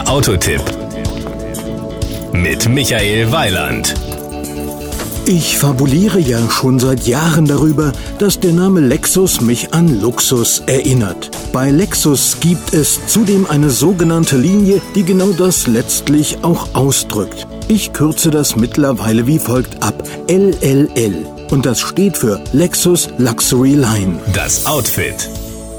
Der Autotipp mit Michael Weiland. Ich fabuliere ja schon seit Jahren darüber, dass der Name Lexus mich an Luxus erinnert. Bei Lexus gibt es zudem eine sogenannte Linie, die genau das letztlich auch ausdrückt. Ich kürze das mittlerweile wie folgt ab: LLL. Und das steht für Lexus Luxury Line. Das Outfit.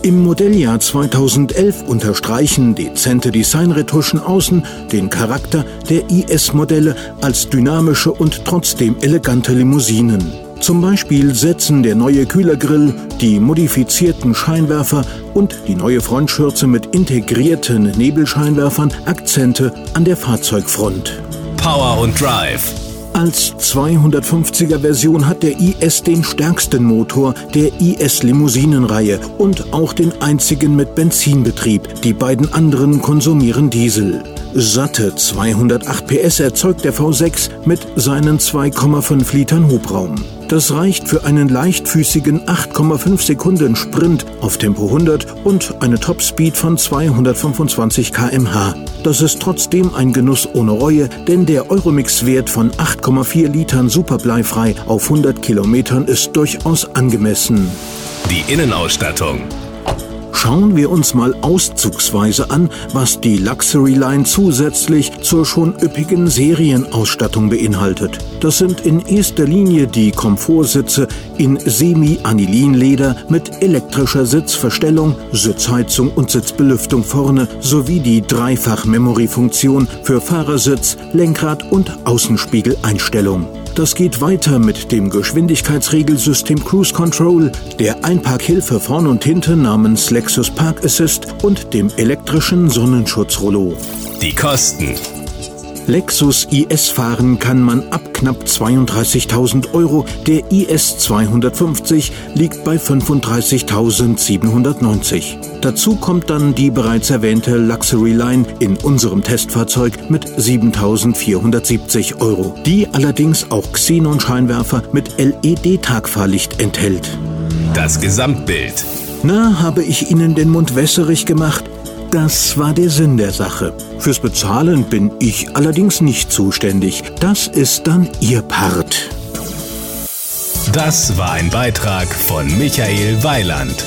Im Modelljahr 2011 unterstreichen dezente Designretuschen außen den Charakter der IS-Modelle als dynamische und trotzdem elegante Limousinen. Zum Beispiel setzen der neue Kühlergrill, die modifizierten Scheinwerfer und die neue Frontschürze mit integrierten Nebelscheinwerfern Akzente an der Fahrzeugfront. Power und Drive. Als 250er Version hat der IS den stärksten Motor der IS Limousinenreihe und auch den einzigen mit Benzinbetrieb. Die beiden anderen konsumieren Diesel. Satte 208 PS erzeugt der V6 mit seinen 2,5 Litern Hubraum. Das reicht für einen leichtfüßigen 8,5 Sekunden Sprint auf Tempo 100 und eine Topspeed von 225 km/h. Das ist trotzdem ein Genuss ohne Reue, denn der Euromix-Wert von 8,4 Litern superbleifrei auf 100 Kilometern ist durchaus angemessen. Die Innenausstattung. Schauen wir uns mal auszugsweise an, was die Luxury Line zusätzlich zur schon üppigen Serienausstattung beinhaltet. Das sind in erster Linie die Komfortsitze in Semi-Anilinleder mit elektrischer Sitzverstellung, Sitzheizung und Sitzbelüftung vorne sowie die Dreifach-Memory-Funktion für Fahrersitz, Lenkrad und Außenspiegeleinstellung. Das geht weiter mit dem Geschwindigkeitsregelsystem Cruise Control, der Einparkhilfe vorn und hinten namens Lexus Park Assist und dem elektrischen Sonnenschutzrollo. Die Kosten. Lexus IS fahren kann man ab knapp 32.000 Euro. Der IS 250 liegt bei 35.790. Dazu kommt dann die bereits erwähnte Luxury Line in unserem Testfahrzeug mit 7.470 Euro, die allerdings auch Xenon-Scheinwerfer mit LED-Tagfahrlicht enthält. Das Gesamtbild. Na, habe ich Ihnen den Mund wässerig gemacht? Das war der Sinn der Sache. Fürs Bezahlen bin ich allerdings nicht zuständig. Das ist dann Ihr Part. Das war ein Beitrag von Michael Weiland.